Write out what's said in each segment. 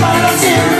para siempre.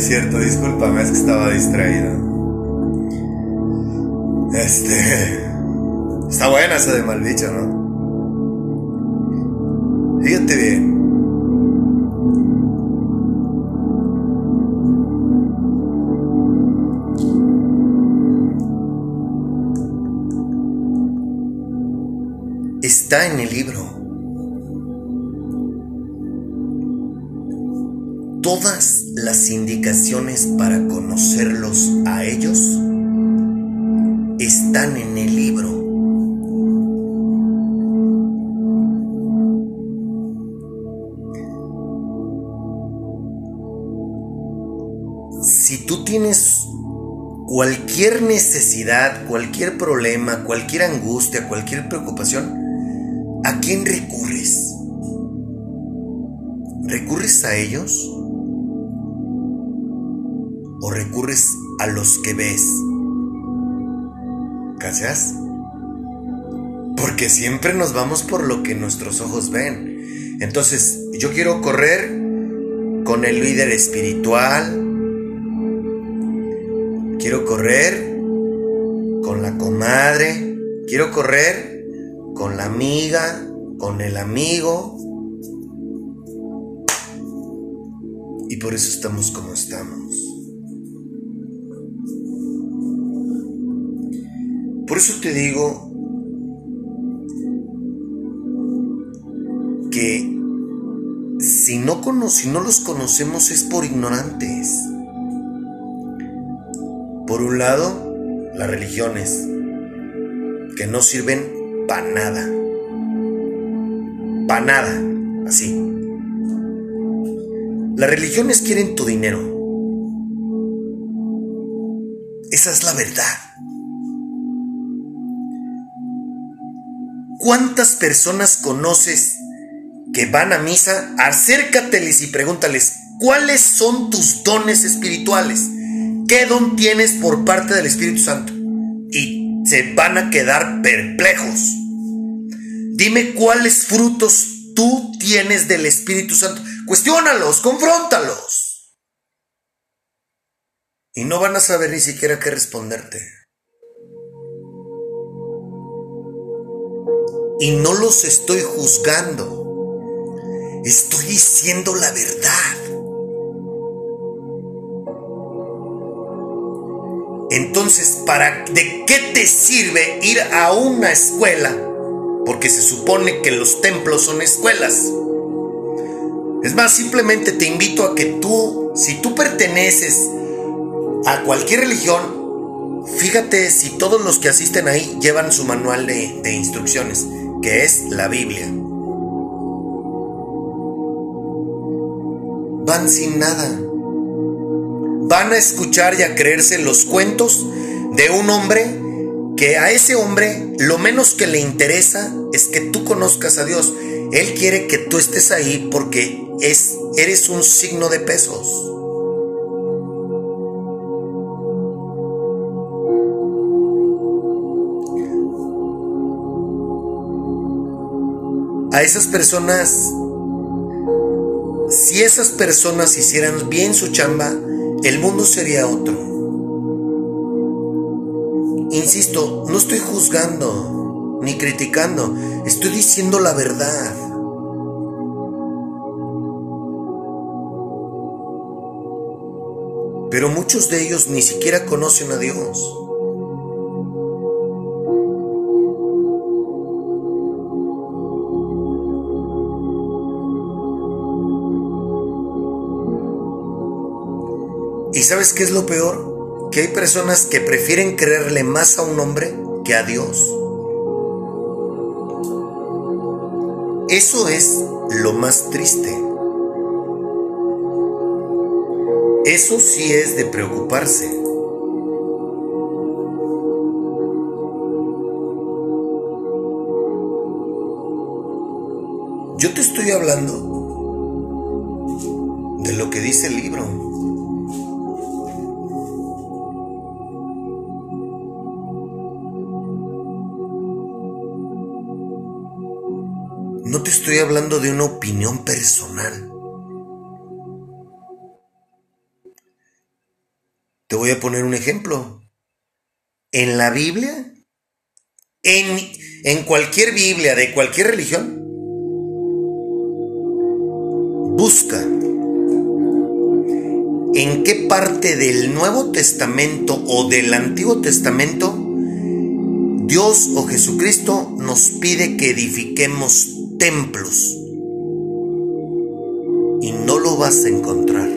es cierto, discúlpame, es que estaba distraído. Este. Está buena esa de mal dicho, ¿no? Fíjate bien. Está en el libro. todas las indicaciones para conocerlos a ellos están en el libro. Si tú tienes cualquier necesidad, cualquier problema, cualquier angustia, cualquier preocupación, ¿a quién recurres? ¿Recurres a ellos? ¿O recurres a los que ves? ¿Cachas? Porque siempre nos vamos por lo que nuestros ojos ven. Entonces, yo quiero correr con el líder espiritual. Quiero correr con la comadre. Quiero correr con la amiga, con el amigo. Y por eso estamos como estamos. Eso te digo que si no, si no los conocemos es por ignorantes. Por un lado, las religiones, que no sirven para nada. Para nada, así. Las religiones quieren tu dinero. Esa es la verdad. ¿Cuántas personas conoces que van a misa? Acércateles y pregúntales, ¿cuáles son tus dones espirituales? ¿Qué don tienes por parte del Espíritu Santo? Y se van a quedar perplejos. Dime cuáles frutos tú tienes del Espíritu Santo. Cuestiónalos, confróntalos. Y no van a saber ni siquiera qué responderte. Y no los estoy juzgando. Estoy diciendo la verdad. Entonces, ¿para de qué te sirve ir a una escuela? Porque se supone que los templos son escuelas. Es más, simplemente te invito a que tú, si tú perteneces a cualquier religión, Fíjate si todos los que asisten ahí llevan su manual de, instrucciones, que es la Biblia. Van sin nada. Van a escuchar y a creerse los cuentos de un hombre que a ese hombre lo menos que le interesa es que tú conozcas a Dios. Él quiere que tú estés ahí porque es, eres un signo de pesos. A esas personas, si esas personas hicieran bien su chamba, el mundo sería otro. Insisto, no estoy juzgando ni criticando, estoy diciendo la verdad. Pero muchos de ellos ni siquiera conocen a Dios. ¿Y sabes qué es lo peor? Que hay personas que prefieren creerle más a un hombre que a Dios. Eso es lo más triste. Eso sí es de preocuparse. Yo te estoy hablando de lo que dice el libro. Estoy hablando de una opinión personal. Te voy a poner un ejemplo. En la Biblia, en, en cualquier Biblia de cualquier religión, busca en qué parte del Nuevo Testamento o del Antiguo Testamento Dios o Jesucristo nos pide que edifiquemos templos y no lo vas a encontrar.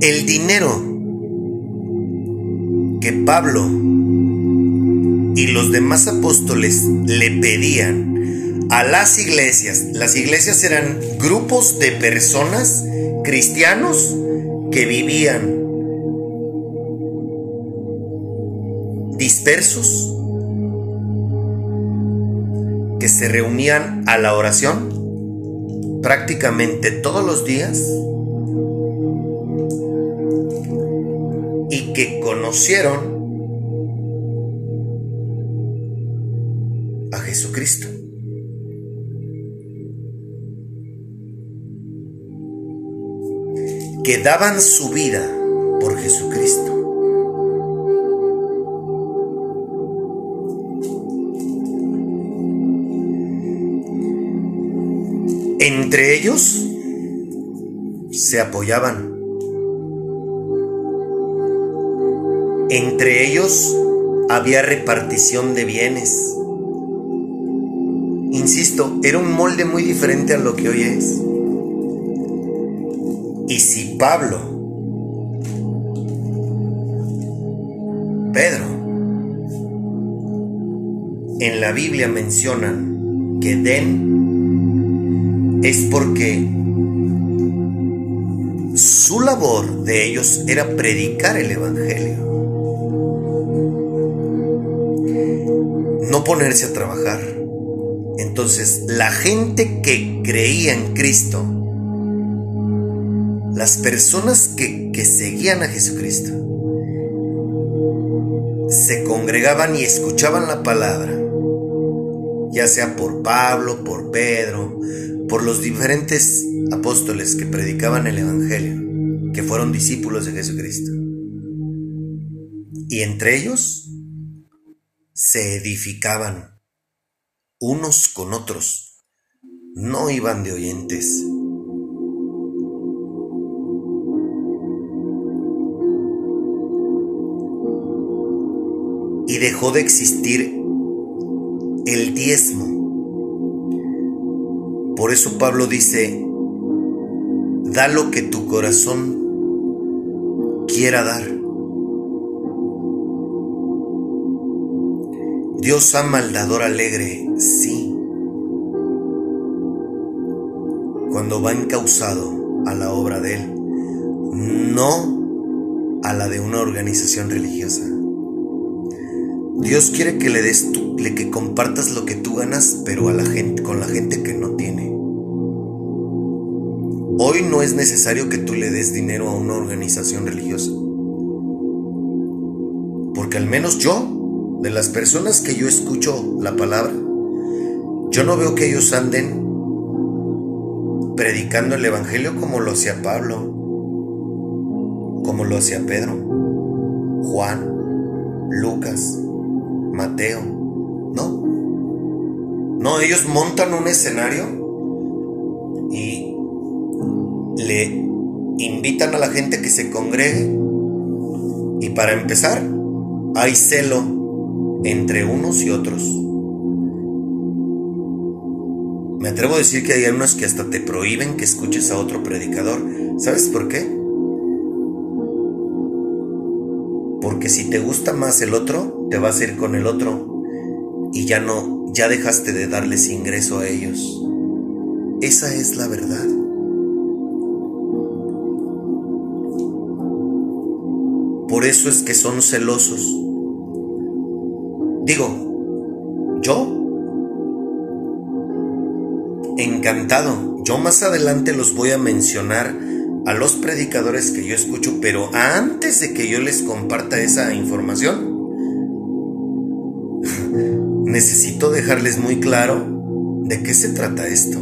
el dinero que Pablo y los demás apóstoles le pedían a las iglesias, las iglesias eran grupos de personas cristianos que vivían dispersos, que se reunían a la oración prácticamente todos los días y que conocieron Jesucristo. Que daban su vida por Jesucristo. Entre ellos se apoyaban. Entre ellos había repartición de bienes. Insisto, era un molde muy diferente a lo que hoy es. Y si Pablo, Pedro, en la Biblia mencionan que den es porque su labor de ellos era predicar el Evangelio. No ponerse a trabajar. Entonces, la gente que creía en Cristo, las personas que, que seguían a Jesucristo, se congregaban y escuchaban la palabra, ya sea por Pablo, por Pedro, por los diferentes apóstoles que predicaban el Evangelio, que fueron discípulos de Jesucristo. Y entre ellos se edificaban unos con otros, no iban de oyentes. Y dejó de existir el diezmo por eso Pablo dice, da lo que tu corazón quiera dar. Dios ama al dador alegre, sí. Cuando va encausado a la obra de Él, no a la de una organización religiosa. Dios quiere que le des tú, que compartas lo que tú ganas, pero a la gente, con la gente que no tiene. Hoy no es necesario que tú le des dinero a una organización religiosa. Porque al menos yo, de las personas que yo escucho la palabra, yo no veo que ellos anden predicando el Evangelio como lo hacía Pablo, como lo hacía Pedro, Juan, Lucas, Mateo. No. No, ellos montan un escenario y le invitan a la gente que se congregue. Y para empezar, hay celo entre unos y otros. Me atrevo a decir que hay unos que hasta te prohíben que escuches a otro predicador. ¿Sabes por qué? Porque si te gusta más el otro, te vas a ir con el otro y ya no, ya dejaste de darles ingreso a ellos. Esa es la verdad. Por eso es que son celosos. Digo, yo encantado. Yo más adelante los voy a mencionar a los predicadores que yo escucho, pero antes de que yo les comparta esa información, necesito dejarles muy claro de qué se trata esto.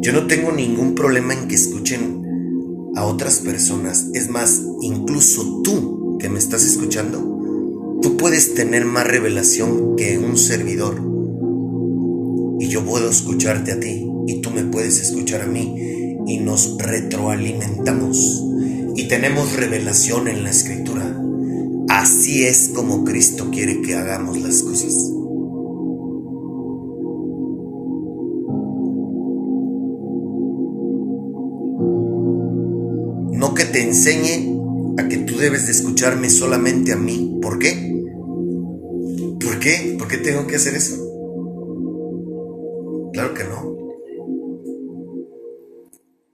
Yo no tengo ningún problema en que escuchen a otras personas. Es más, incluso tú que me estás escuchando, tú puedes tener más revelación que un servidor. Y yo puedo escucharte a ti y tú me puedes escuchar a mí y nos retroalimentamos y tenemos revelación en la escritura. Así es como Cristo quiere que hagamos las cosas. no que te enseñe a que tú debes de escucharme solamente a mí. ¿Por qué? ¿Por qué? ¿Por qué tengo que hacer eso? Claro que no.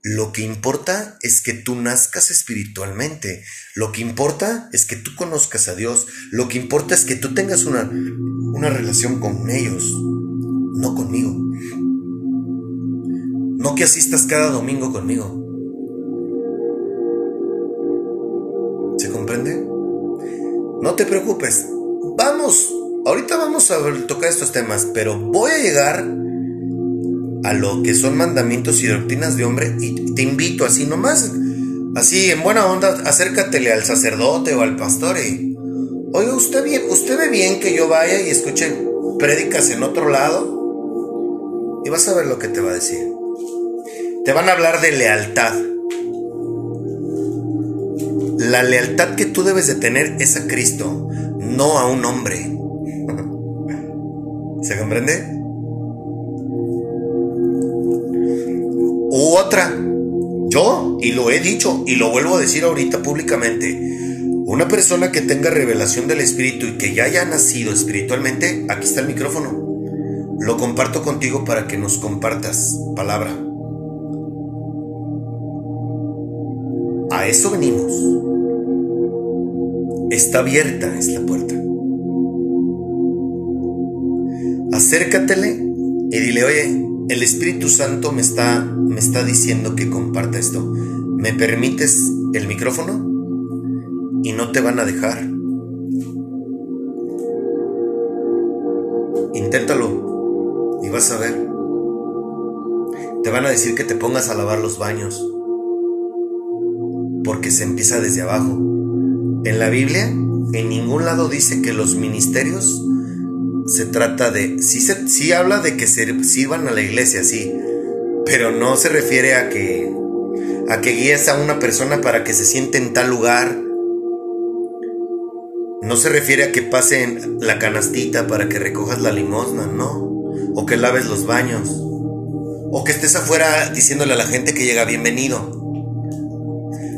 Lo que importa es que tú nazcas espiritualmente. Lo que importa es que tú conozcas a Dios. Lo que importa es que tú tengas una, una relación con ellos, no conmigo. No que asistas cada domingo conmigo. ¿Se comprende? No te preocupes. Vamos. Ahorita vamos a tocar estos temas, pero voy a llegar a lo que son mandamientos y doctrinas de hombre y te invito así nomás, así en buena onda, acércatele al sacerdote o al pastor y, oiga, usted, bien, usted ve bien que yo vaya y escuche prédicas en otro lado y vas a ver lo que te va a decir. Te van a hablar de lealtad. La lealtad que tú debes de tener es a Cristo, no a un hombre. ¿Se comprende? U otra, yo, y lo he dicho y lo vuelvo a decir ahorita públicamente, una persona que tenga revelación del Espíritu y que ya haya nacido espiritualmente, aquí está el micrófono. Lo comparto contigo para que nos compartas palabra. A eso venimos. Está abierta es la puerta. Acércatele y dile, oye, el Espíritu Santo me está, me está diciendo que comparta esto. ¿Me permites el micrófono? Y no te van a dejar. Inténtalo y vas a ver. Te van a decir que te pongas a lavar los baños. Porque se empieza desde abajo. En la Biblia, en ningún lado dice que los ministerios se trata de, sí, se, sí habla de que se sirvan a la iglesia, sí, pero no se refiere a que, a que guíes a una persona para que se siente en tal lugar. No se refiere a que pasen la canastita para que recojas la limosna, no. O que laves los baños. O que estés afuera diciéndole a la gente que llega bienvenido.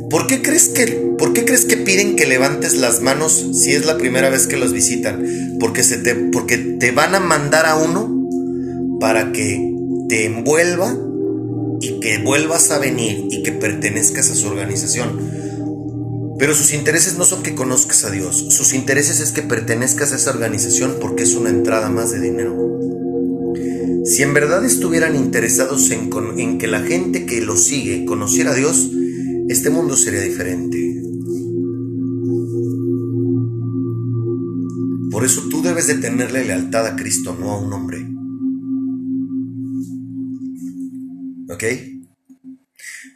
¿Por qué crees que, por qué crees que piden que levantes las manos si es la primera vez que los visitan? Porque, se te, porque te van a mandar a uno para que te envuelva y que vuelvas a venir y que pertenezcas a su organización. Pero sus intereses no son que conozcas a Dios, sus intereses es que pertenezcas a esa organización porque es una entrada más de dinero. Si en verdad estuvieran interesados en, en que la gente que los sigue conociera a Dios, este mundo sería diferente. Por eso tú debes de tenerle lealtad a Cristo, no a un hombre. ¿Ok?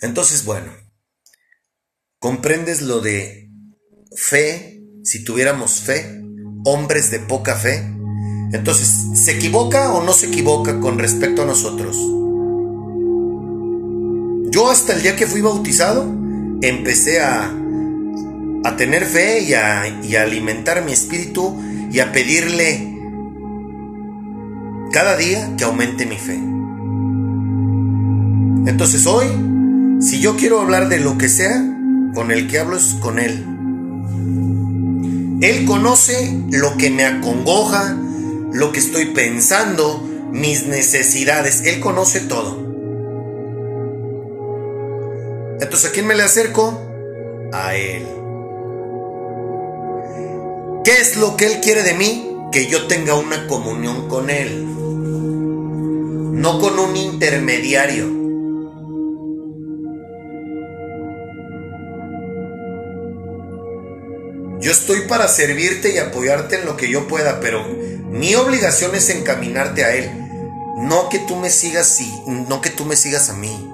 Entonces, bueno, ¿comprendes lo de fe? Si tuviéramos fe, hombres de poca fe. Entonces, ¿se equivoca o no se equivoca con respecto a nosotros? Yo hasta el día que fui bautizado, empecé a, a tener fe y a, y a alimentar mi espíritu y a pedirle cada día que aumente mi fe. Entonces hoy, si yo quiero hablar de lo que sea, con el que hablo es con Él. Él conoce lo que me acongoja, lo que estoy pensando, mis necesidades. Él conoce todo. Entonces, ¿a quién me le acerco? A Él. ¿Qué es lo que Él quiere de mí? Que yo tenga una comunión con Él. No con un intermediario. Yo estoy para servirte y apoyarte en lo que yo pueda, pero mi obligación es encaminarte a Él. No que tú me sigas, no que tú me sigas a mí.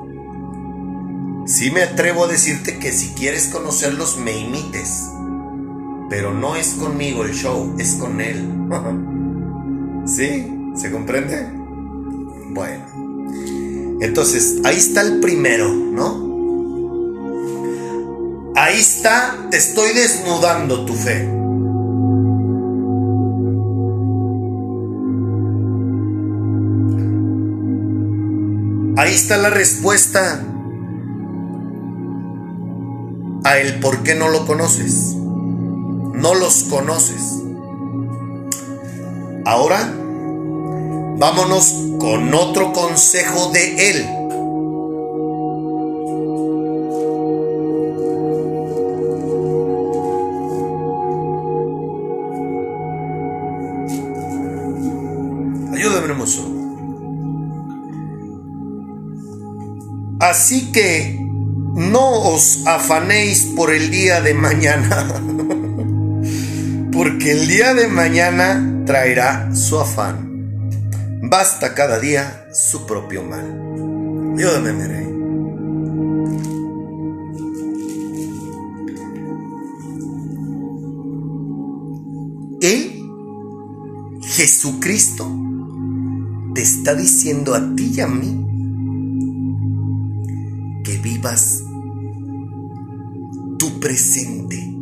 Sí me atrevo a decirte que si quieres conocerlos me imites. Pero no es conmigo el show, es con Él. ¿Sí? ¿Se comprende? Bueno. Entonces, ahí está el primero, ¿no? Ahí está, te estoy desnudando tu fe. Ahí está la respuesta el por qué no lo conoces. No los conoces. Ahora, vámonos con otro consejo de él. Ayúdame, hermoso. Así que no os afanéis por el día de mañana, porque el día de mañana traerá su afán. Basta cada día su propio mal. Ayúdame, mi rey. Él, Jesucristo, te está diciendo a ti y a mí que vivas tu presente.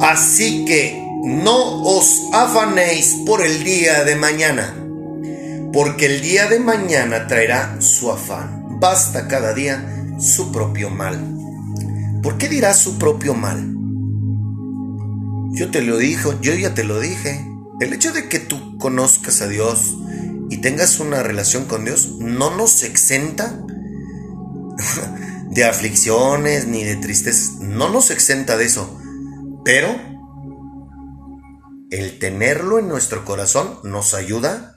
Así que no os afanéis por el día de mañana, porque el día de mañana traerá su afán. Basta cada día su propio mal. ¿Por qué dirá su propio mal? Yo te lo dije, yo ya te lo dije. El hecho de que tú conozcas a Dios y tengas una relación con Dios no nos exenta de aflicciones ni de tristezas. No nos exenta de eso. Pero el tenerlo en nuestro corazón nos ayuda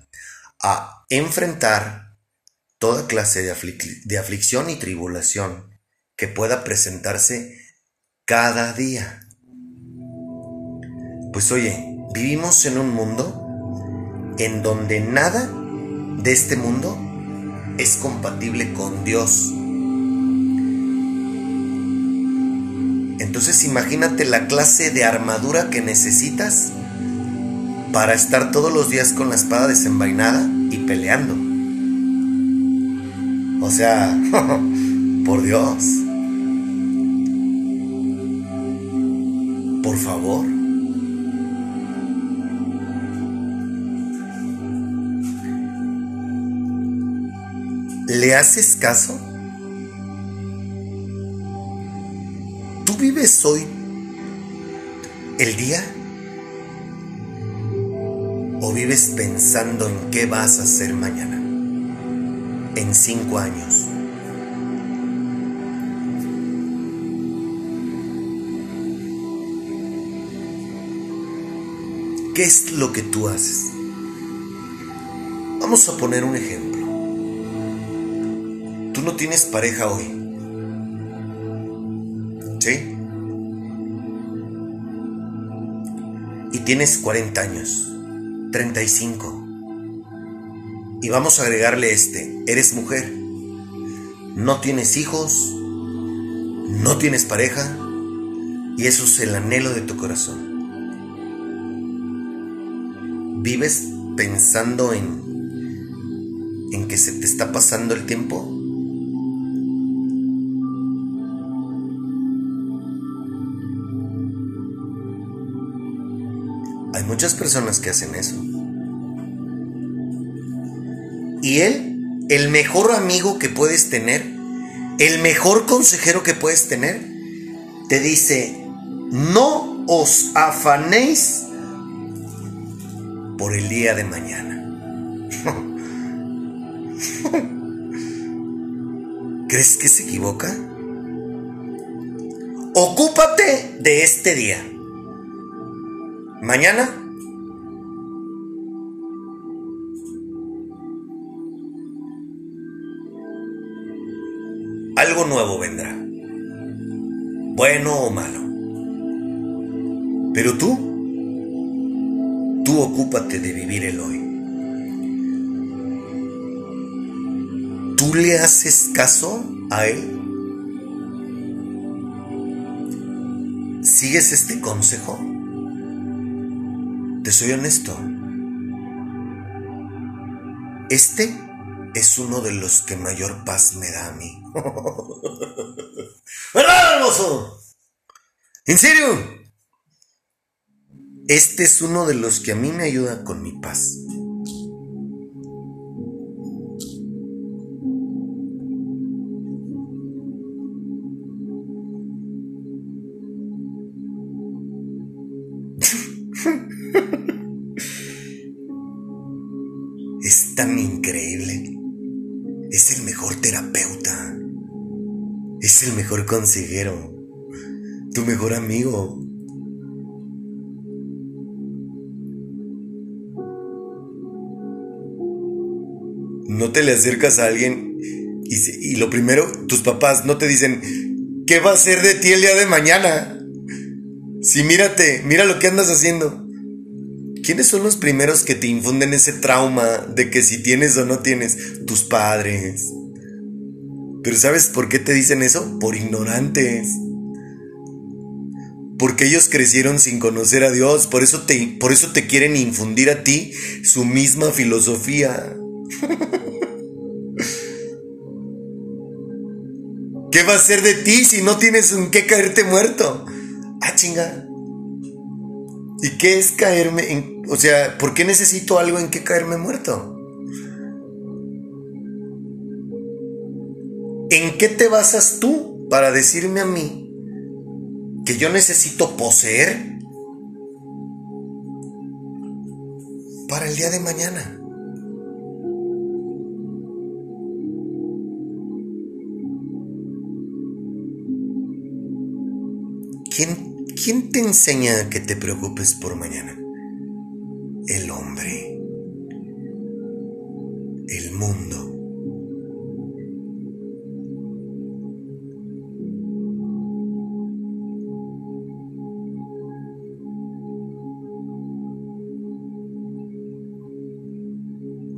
a enfrentar toda clase de, de aflicción y tribulación que pueda presentarse cada día. Pues oye, vivimos en un mundo en donde nada de este mundo es compatible con Dios. Entonces imagínate la clase de armadura que necesitas para estar todos los días con la espada desenvainada y peleando. O sea, por Dios. Por favor. ¿Le haces caso? ¿Tú vives hoy el día? ¿O vives pensando en qué vas a hacer mañana? En cinco años. ¿Qué es lo que tú haces? Vamos a poner un ejemplo. No tienes pareja hoy. ¿Sí? Y tienes 40 años, 35. Y vamos a agregarle este, eres mujer. No tienes hijos, no tienes pareja, y eso es el anhelo de tu corazón. ¿Vives pensando en, en que se te está pasando el tiempo? Muchas personas que hacen eso. Y él, el mejor amigo que puedes tener, el mejor consejero que puedes tener, te dice, no os afanéis por el día de mañana. ¿Crees que se equivoca? Ocúpate de este día. Mañana algo nuevo vendrá. Bueno o malo. Pero tú, tú ocúpate de vivir el hoy. ¿Tú le haces caso a él? ¿Sigues este consejo? Te soy honesto. Este es uno de los que mayor paz me da a mí. ¿Verdad, hermoso? ¿En serio? Este es uno de los que a mí me ayuda con mi paz. El mejor consejero. Tu mejor amigo. No te le acercas a alguien y lo primero, tus papás no te dicen, ¿qué va a ser de ti el día de mañana? Si mírate, mira lo que andas haciendo. ¿Quiénes son los primeros que te infunden ese trauma de que si tienes o no tienes? Tus padres. Pero ¿sabes por qué te dicen eso? Por ignorantes. Porque ellos crecieron sin conocer a Dios, por eso te, por eso te quieren infundir a ti su misma filosofía. ¿Qué va a ser de ti si no tienes en qué caerte muerto? Ah, chinga. ¿Y qué es caerme en... O sea, ¿por qué necesito algo en que caerme muerto? ¿En qué te basas tú para decirme a mí que yo necesito poseer para el día de mañana? ¿Quién, quién te enseña a que te preocupes por mañana? El hombre. El mundo.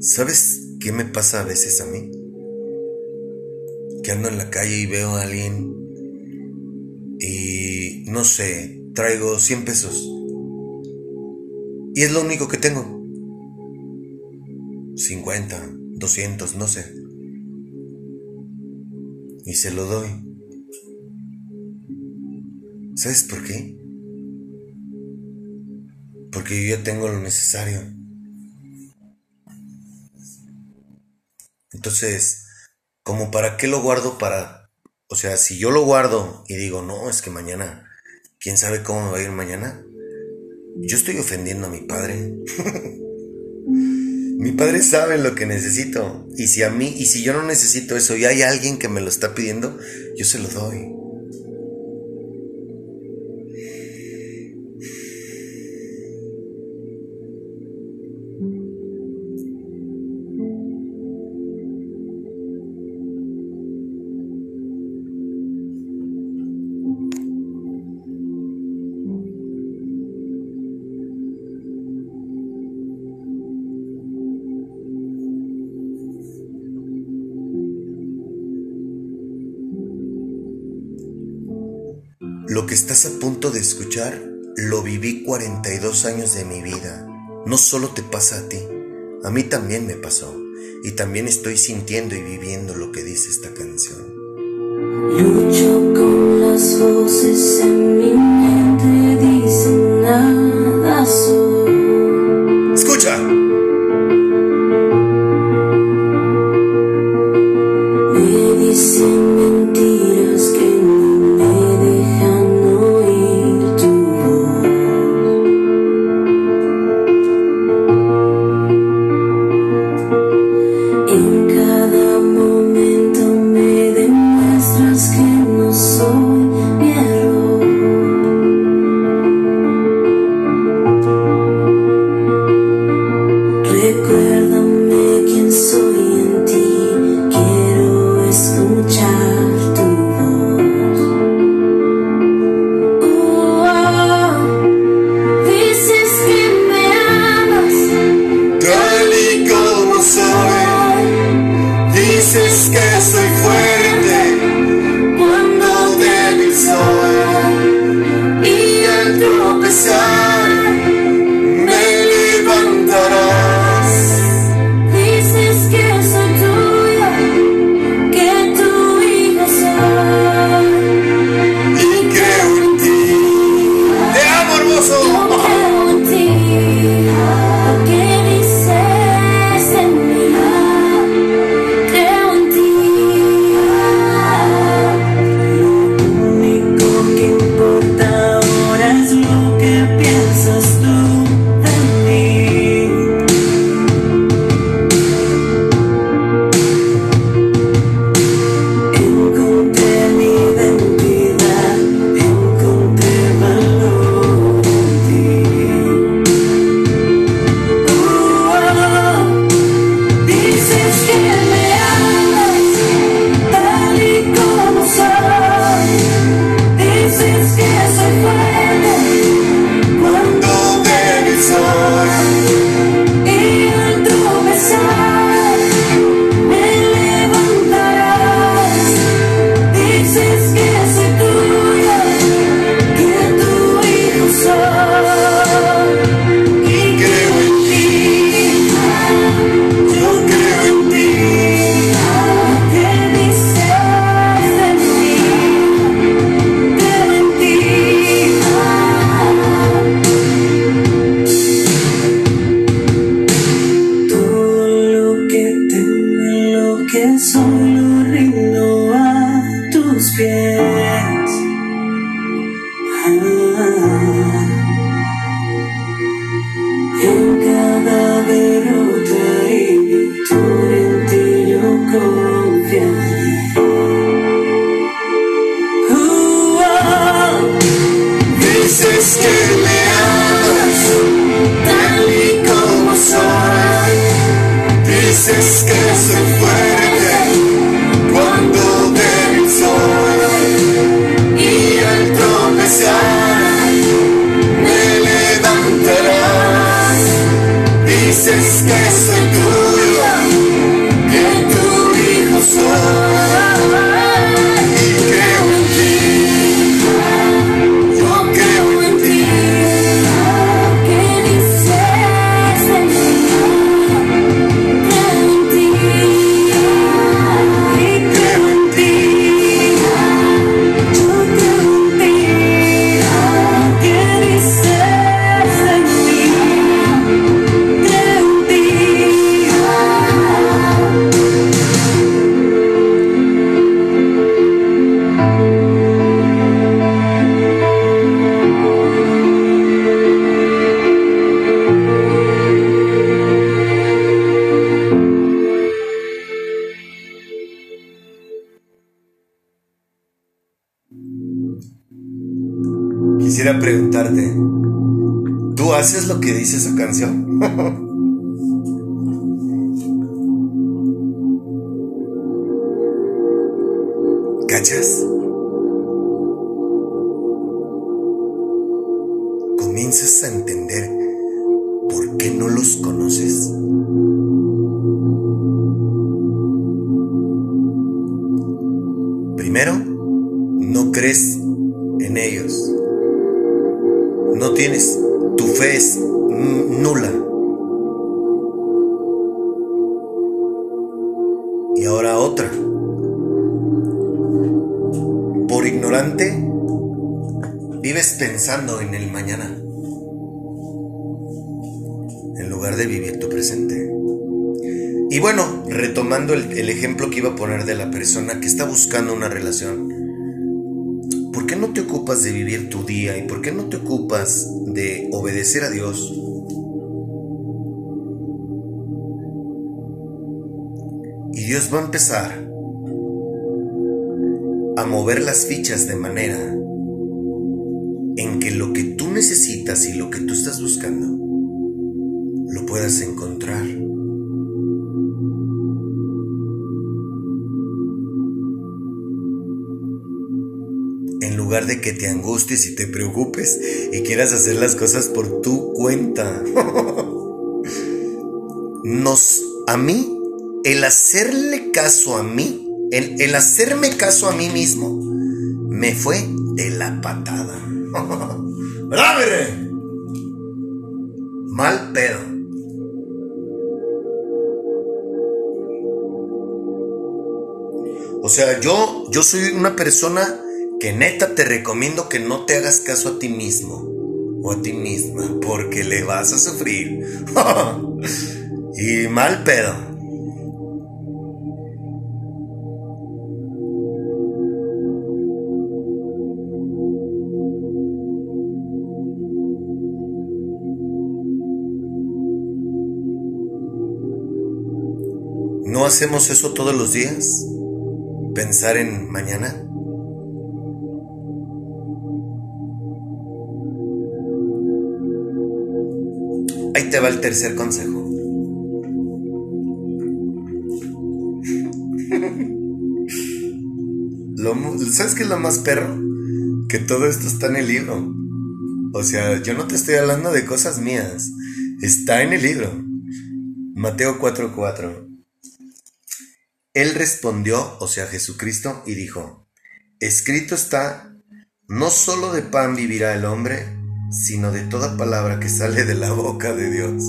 ¿Sabes qué me pasa a veces a mí? Que ando en la calle y veo a alguien y no sé, traigo 100 pesos. Y es lo único que tengo. 50, 200, no sé. Y se lo doy. ¿Sabes por qué? Porque yo ya tengo lo necesario. Entonces, como para qué lo guardo para... O sea, si yo lo guardo y digo, no, es que mañana, ¿quién sabe cómo me va a ir mañana? Yo estoy ofendiendo a mi padre. mi padre sabe lo que necesito. Y si a mí, y si yo no necesito eso y hay alguien que me lo está pidiendo, yo se lo doy. Lo que estás a punto de escuchar lo viví 42 años de mi vida. No solo te pasa a ti, a mí también me pasó. Y también estoy sintiendo y viviendo lo que dice esta canción. Lucho con las voces en mi Y ahora otra. Por ignorante, vives pensando en el mañana. En lugar de vivir tu presente. Y bueno, retomando el, el ejemplo que iba a poner de la persona que está buscando una relación. ¿Por qué no te ocupas de vivir tu día y por qué no te ocupas de obedecer a Dios? Dios va a empezar a mover las fichas de manera en que lo que tú necesitas y lo que tú estás buscando lo puedas encontrar. En lugar de que te angusties y te preocupes y quieras hacer las cosas por tu cuenta. Nos, a mí, el hacerle caso a mí, el, hacerme caso a mí mismo, me fue de la patada. ¿Verdad, mire? Mal pedo. O sea, yo, yo soy una persona que neta te recomiendo que no te hagas caso a ti mismo o a ti misma, porque le vas a sufrir. y mal pedo. ¿No hacemos eso todos los días? ¿Pensar en mañana? Ahí te va el tercer consejo. ¿Sabes qué es lo más perro? Que todo esto está en el libro. O sea, yo no te estoy hablando de cosas mías. Está en el libro. Mateo 4:4. Él respondió, o sea, Jesucristo, y dijo, escrito está, no solo de pan vivirá el hombre, sino de toda palabra que sale de la boca de Dios.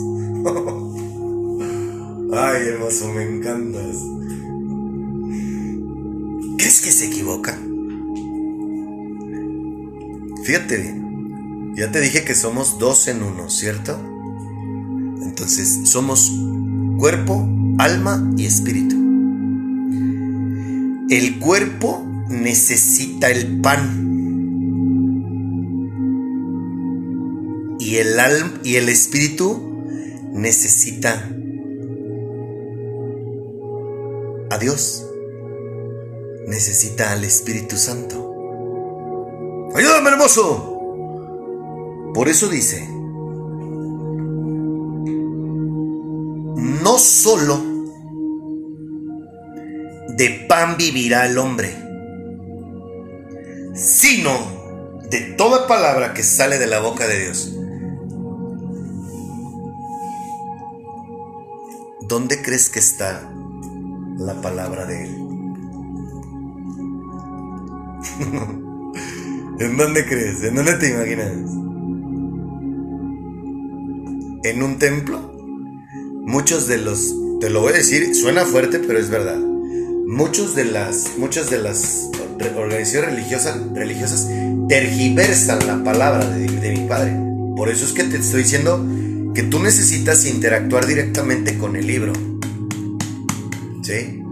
Ay, hermoso, me encantas. ¿Crees que se equivoca? Fíjate bien, ya te dije que somos dos en uno, ¿cierto? Entonces, somos cuerpo, alma y espíritu. El cuerpo necesita el pan. Y el alma y el espíritu necesita a Dios. Necesita al Espíritu Santo. Ayúdame, hermoso. Por eso dice, no solo de pan vivirá el hombre, sino de toda palabra que sale de la boca de Dios. ¿dónde crees que está la palabra de Él? ¿En dónde crees? ¿En dónde te imaginas? ¿En un templo? Muchos de los, te lo voy a decir, suena fuerte, pero es verdad. Muchos de las, muchas de las organizaciones religiosas, religiosas tergiversan la palabra de, de mi padre. Por eso es que te estoy diciendo que tú necesitas interactuar directamente con el libro. ¿Sí?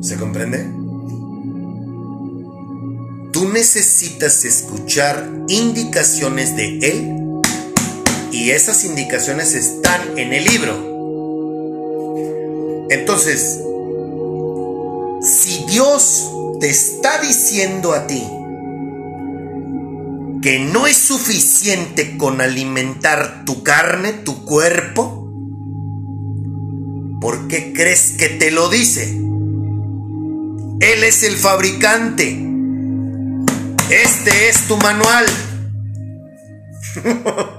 ¿Se comprende? Tú necesitas escuchar indicaciones de él y esas indicaciones están en el libro. Entonces, si Dios te está diciendo a ti que no es suficiente con alimentar tu carne, tu cuerpo, ¿por qué crees que te lo dice? Él es el fabricante. Este es tu manual.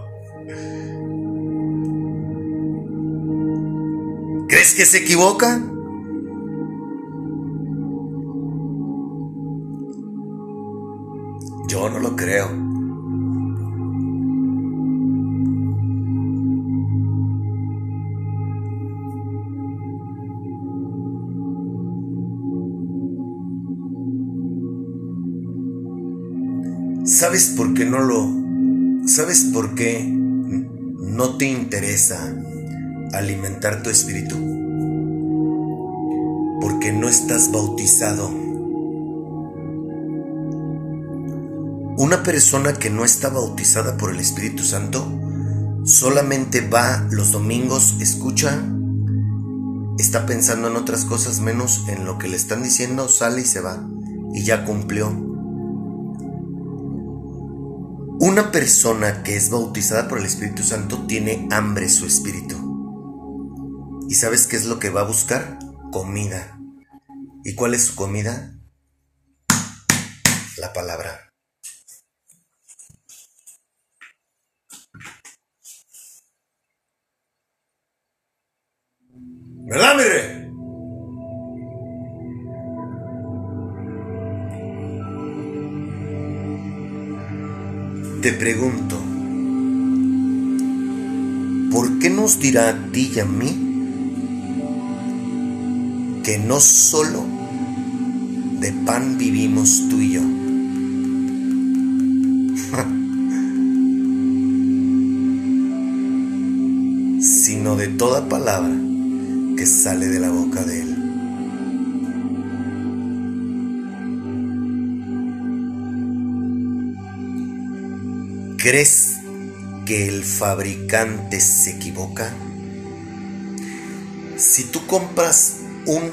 ¿Crees que se equivoca? Yo no lo creo. ¿Sabes por qué no lo... ¿Sabes por qué no te interesa alimentar tu espíritu? Porque no estás bautizado. Una persona que no está bautizada por el Espíritu Santo solamente va los domingos, escucha, está pensando en otras cosas menos en lo que le están diciendo, sale y se va. Y ya cumplió. Una persona que es bautizada por el Espíritu Santo tiene hambre su espíritu. ¿Y sabes qué es lo que va a buscar? Comida. ¿Y cuál es su comida? La palabra. ¿Verdad, mire? Te pregunto, ¿por qué nos dirá a ti y a mí que no solo de pan vivimos tú y yo? sino de toda palabra que sale de la boca de Él. ¿Crees que el fabricante se equivoca? Si tú compras un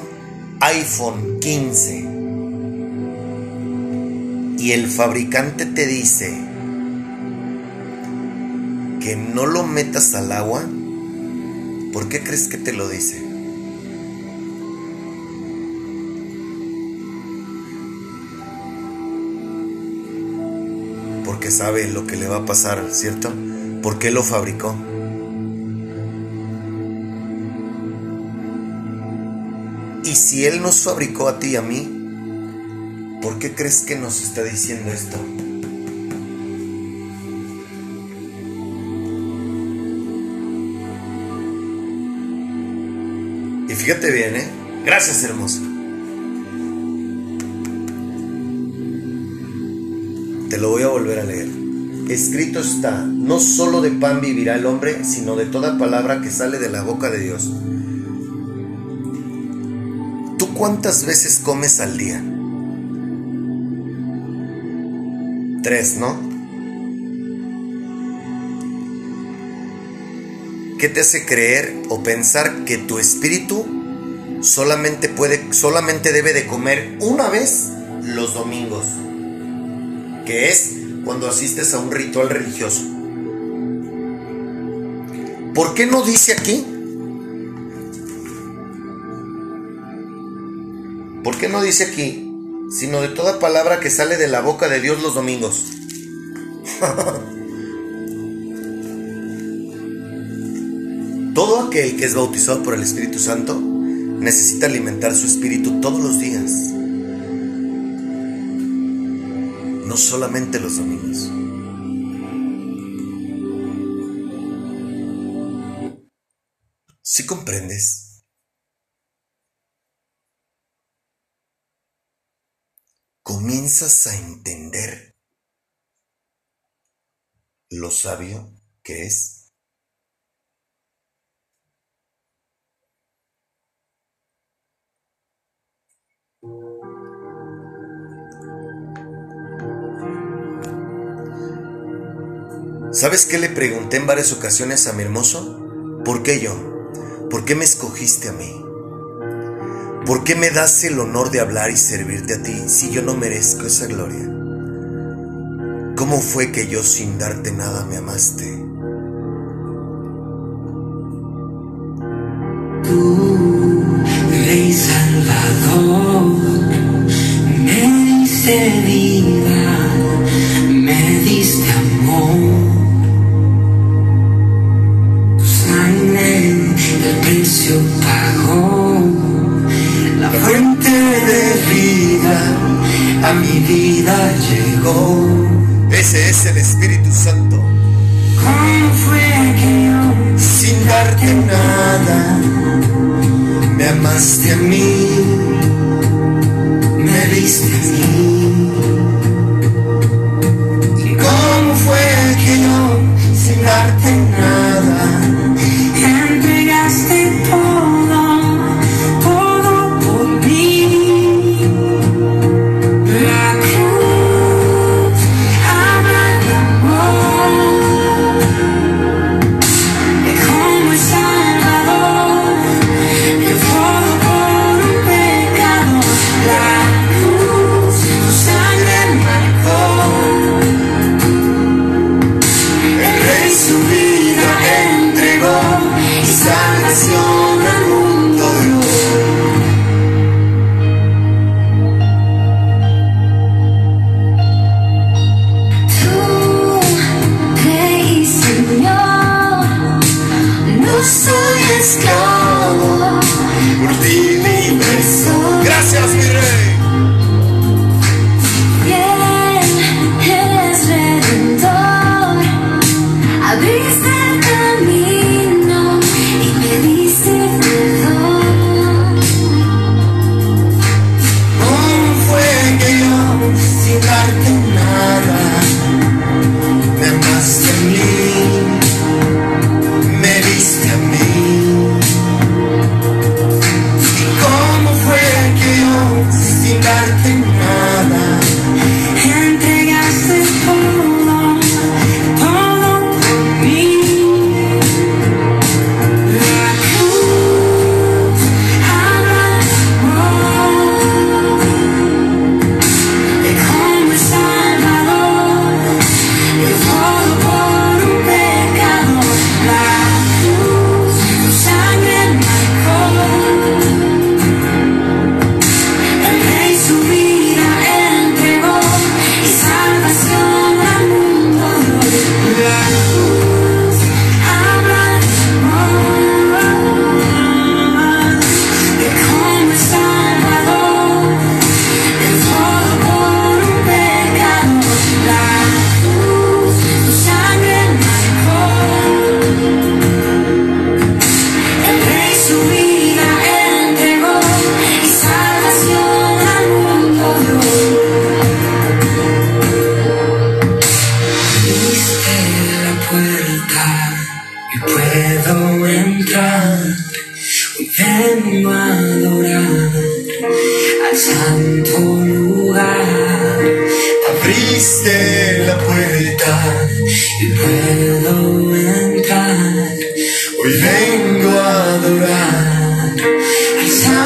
iPhone 15 y el fabricante te dice que no lo metas al agua, ¿por qué crees que te lo dice? Porque sabe lo que le va a pasar, ¿cierto? ¿Por qué lo fabricó? Si Él nos fabricó a ti y a mí, ¿por qué crees que nos está diciendo esto? Y fíjate bien, ¿eh? Gracias, hermosa. Te lo voy a volver a leer. Escrito está, no solo de pan vivirá el hombre, sino de toda palabra que sale de la boca de Dios. ¿Tú cuántas veces comes al día? Tres, ¿no? ¿Qué te hace creer o pensar que tu espíritu solamente puede, solamente debe de comer una vez los domingos? Que es cuando asistes a un ritual religioso. ¿Por qué no dice aquí? ¿Por qué no dice aquí? Sino de toda palabra que sale de la boca de Dios los domingos. Todo aquel que es bautizado por el Espíritu Santo necesita alimentar su espíritu todos los días. No solamente los domingos. ¿Sí comprendes? Comienzas a entender lo sabio que es. ¿Sabes qué le pregunté en varias ocasiones a mi hermoso? ¿Por qué yo? ¿Por qué me escogiste a mí? ¿Por qué me das el honor de hablar y servirte a ti si yo no merezco esa gloria? ¿Cómo fue que yo sin darte nada me amaste? Rey Ese es el Espíritu Santo. ¿Cómo fue que yo, Sin darte nada, me amaste a mí,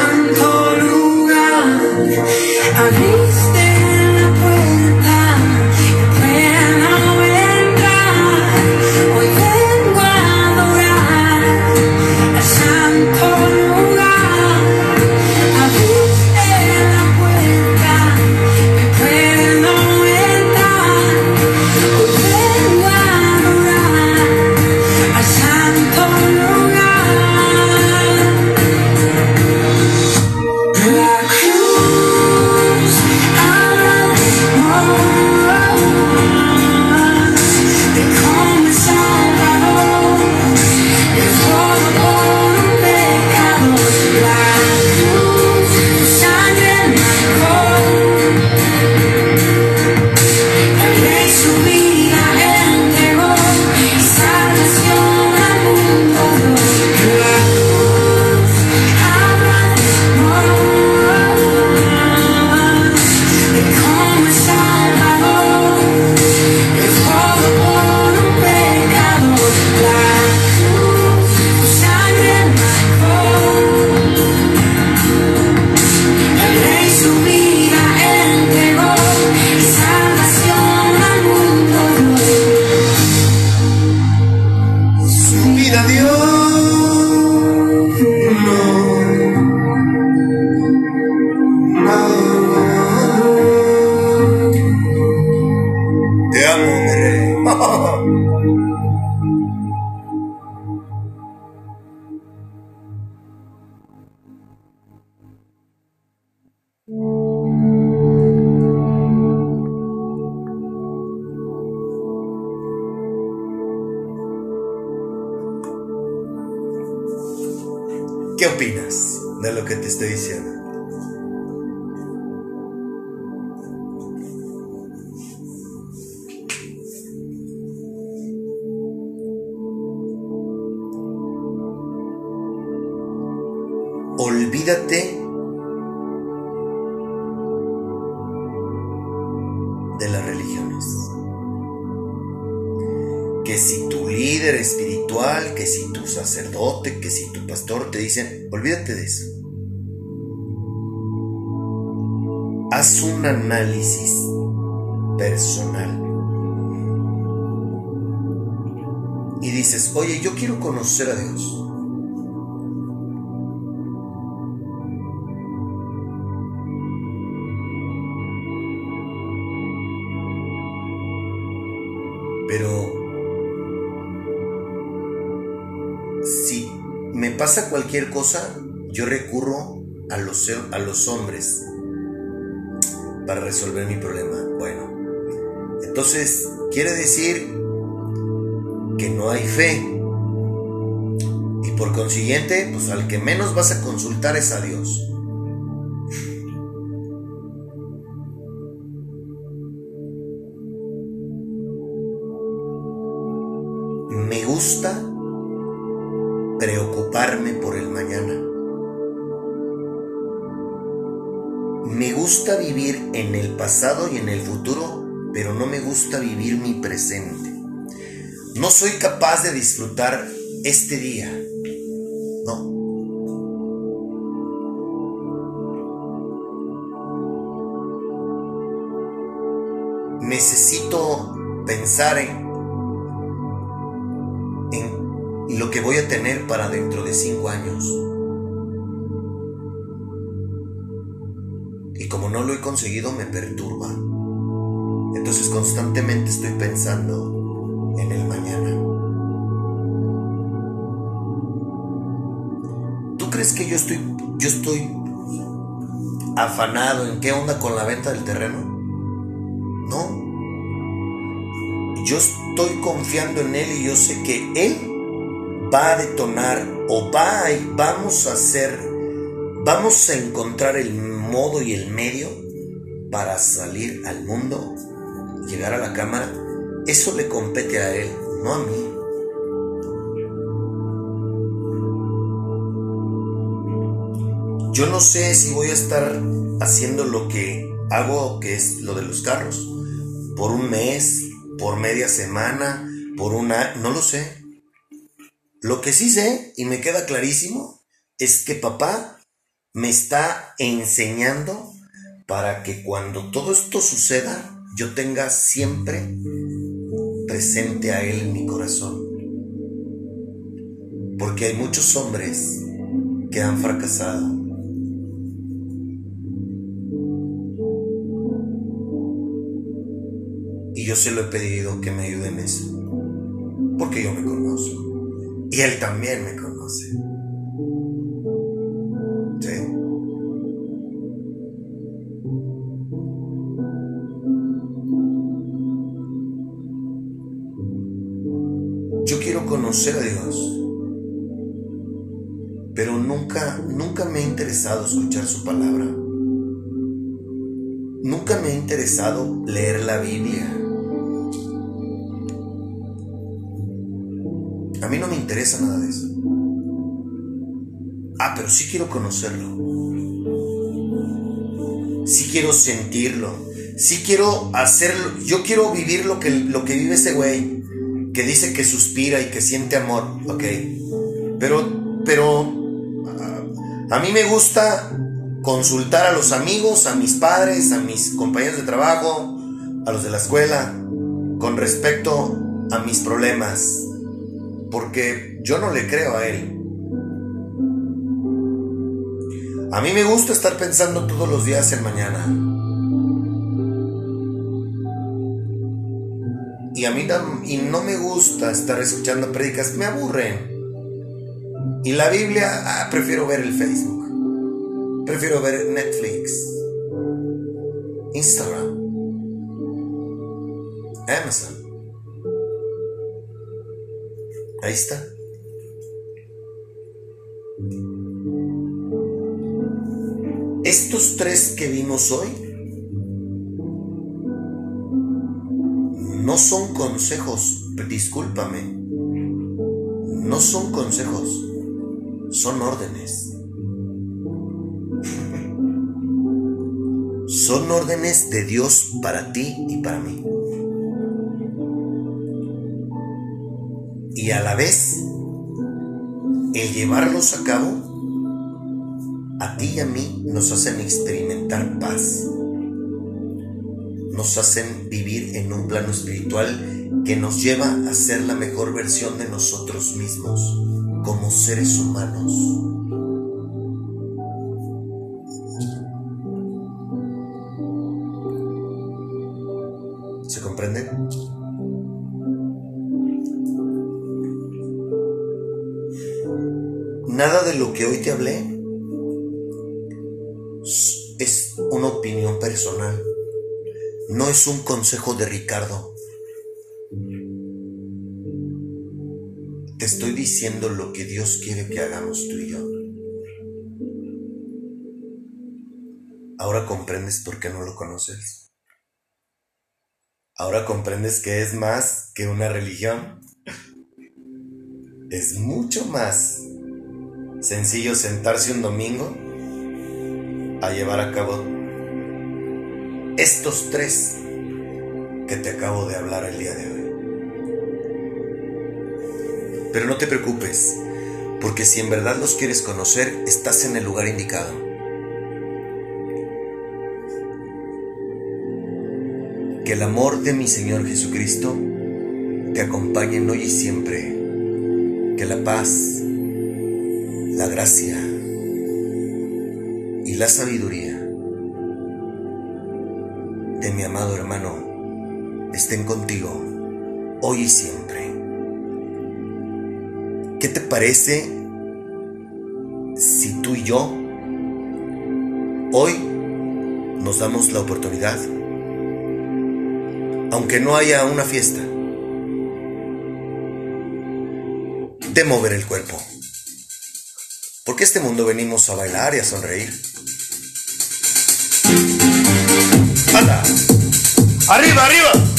al santo ¿Qué opinas de lo que te estoy diciendo? Olvídate de eso. Haz un análisis personal. Y dices, oye, yo quiero conocer a Dios. Pasa cualquier cosa, yo recurro a los, a los hombres para resolver mi problema. Bueno, entonces quiere decir que no hay fe. Y por consiguiente, pues al que menos vas a consultar es a Dios. Capaz de disfrutar este día. No. Necesito pensar en, lo que voy a tener para dentro de cinco años. Y como no lo he conseguido, me perturba. Entonces constantemente estoy pensando en el mañana. ¿Tú crees que yo estoy, yo estoy afanado en qué onda con la venta del terreno? No. Yo estoy confiando en Él y yo sé que Él va a detonar o va a, vamos a hacer, vamos a encontrar el modo y el medio para salir al mundo, llegar a la cámara. Eso le compete a Él, no a mí. Yo no sé si voy a estar haciendo lo que hago, que es lo de los carros, por un mes, por media semana, por una... No lo sé. Lo que sí sé, y me queda clarísimo, es que papá me está enseñando para que cuando todo esto suceda, yo tenga siempre presente a Él en mi corazón. Porque hay muchos hombres que han fracasado. Yo se lo he pedido que me ayude en eso. Porque yo me conozco. Y Él también me conoce. ¿Sí? Yo quiero conocer a Dios. Pero nunca, nunca me ha interesado escuchar su palabra. Nunca me ha interesado leer la Biblia. Interesa nada de eso. Ah, pero sí quiero conocerlo. Sí quiero sentirlo. Sí quiero hacerlo. Yo quiero vivir lo que, lo que vive ese güey. Que dice que suspira y que siente amor. Ok. Pero, pero. A mí me gusta consultar a los amigos, a mis padres, a mis compañeros de trabajo, a los de la escuela, con respecto a mis problemas porque yo no le creo a él. A mí me gusta estar pensando todos los días en mañana. Y a mí y no me gusta estar escuchando prédicas, me aburren. Y la Biblia, ah, prefiero ver el Facebook. Prefiero ver Netflix. Instagram. Amazon. Ahí está. Estos tres que vimos hoy no son consejos, discúlpame. No son consejos, son órdenes. Son órdenes de Dios para ti y para mí. Y a la vez, el llevarlos a cabo, a ti y a mí nos hacen experimentar paz. Nos hacen vivir en un plano espiritual que nos lleva a ser la mejor versión de nosotros mismos como seres humanos. Que hoy te hablé es una opinión personal. No es un consejo de Ricardo. Te estoy diciendo lo que Dios quiere que hagamos tú y yo. Ahora comprendes por qué no lo conoces. Ahora comprendes que es más que una religión. Es mucho más sencillo sentarse un domingo a llevar a cabo estos tres que te acabo de hablar el día de hoy. Pero no te preocupes, porque si en verdad los quieres conocer, estás en el lugar indicado. Que el amor de mi Señor Jesucristo te acompañe hoy y siempre. Que la paz, la gracia y la sabiduría de mi amado hermano estén contigo hoy y siempre. ¿Qué te parece si tú y yo hoy nos damos la oportunidad, aunque no haya una fiesta, de mover el cuerpo? Porque este mundo venimos a bailar y a sonreír. ¡Anda! ¡Arriba, arriba!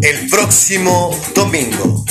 El próximo domingo.